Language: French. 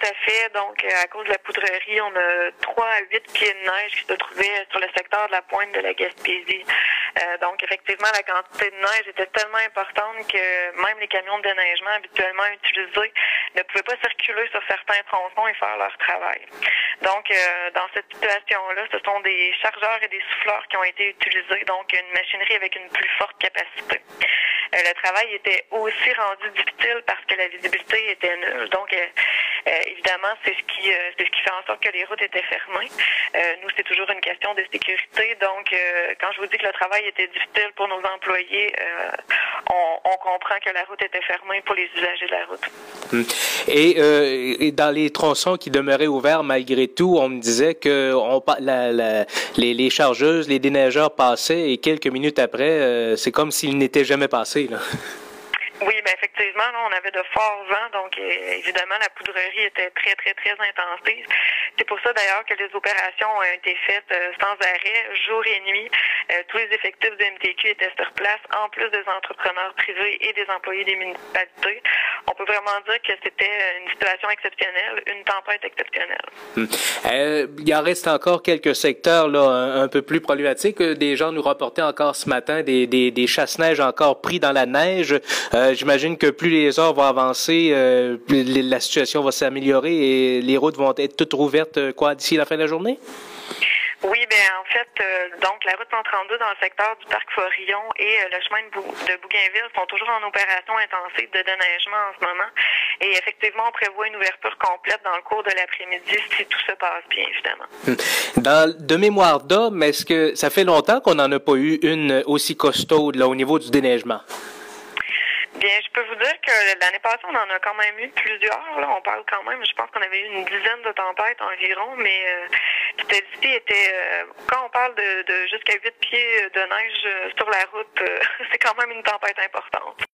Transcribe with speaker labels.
Speaker 1: tout à fait. Donc, à cause de la poudrerie, on a 3 à 8 pieds de neige qui se trouvaient sur le secteur de la pointe de la Gaspésie. donc, effectivement, la quantité de neige était tellement importante que même les camions de déneigement habituellement utilisés ne pouvaient pas circuler sur certains tronçons et faire leur travail. Donc, dans cette situation-là, ce sont des chargeurs et des souffleurs qui ont été utilisés, donc une machinerie avec une plus forte capacité. Euh, le travail était aussi rendu difficile parce que la visibilité était nulle. Donc, euh, euh, évidemment, c'est ce qui c'est ce qui fait en sorte que les routes étaient fermées. nous, c'est toujours une question de sécurité. Donc, quand je vous dis que le travail était difficile pour nos employés, on, comprend que la route était fermée pour les usagers de la route.
Speaker 2: Hum. Et, dans les tronçons qui demeuraient ouverts malgré tout, on me disait que les, les, chargeuses, les déneigeurs passaient et quelques minutes après, c'est comme s'ils n'étaient jamais passés.
Speaker 1: Oui, ben effectivement, on avait de forts vents, donc évidemment la poudrerie était très très très intensive. C'est pour ça d'ailleurs que les opérations ont été faites euh, sans arrêt, jour et nuit. Euh, tous les effectifs de MTQ étaient sur place, en plus des entrepreneurs privés et des employés des municipalités. On peut vraiment dire que c'était une situation exceptionnelle, une tempête exceptionnelle.
Speaker 2: Hmm. il en reste encore quelques secteurs là un, peu plus problématiques. Des gens nous rapportaient encore ce matin des, chasse-neige encore pris dans la neige. Euh, j'imagine que plus les heures vont avancer, euh, la situation va s'améliorer et les routes vont être toutes rouvertes euh, quoi d'ici la fin de la journée?
Speaker 1: Oui, ben en fait, donc la route 132 dans le secteur du parc Forillon et le chemin de, Bougainville sont toujours en opération intensive de déneigement en ce moment. Et effectivement, on prévoit une ouverture complète dans le cours de l'après-midi si tout se passe bien, évidemment.
Speaker 2: Hmm. Dans, de mémoire d'homme, est-ce que ça fait longtemps qu'on n'en a pas eu une aussi costaude là, au niveau du déneigement?
Speaker 1: Bien, je peux vous dire que l'année passée, on en a quand même eu plusieurs. Là. On parle quand même, je pense qu'on avait eu une dizaine de tempêtes environ, mais euh, était, euh, quand on parle de, de jusqu'à 8 pieds de neige euh, sur la route, c'est quand même une tempête importante.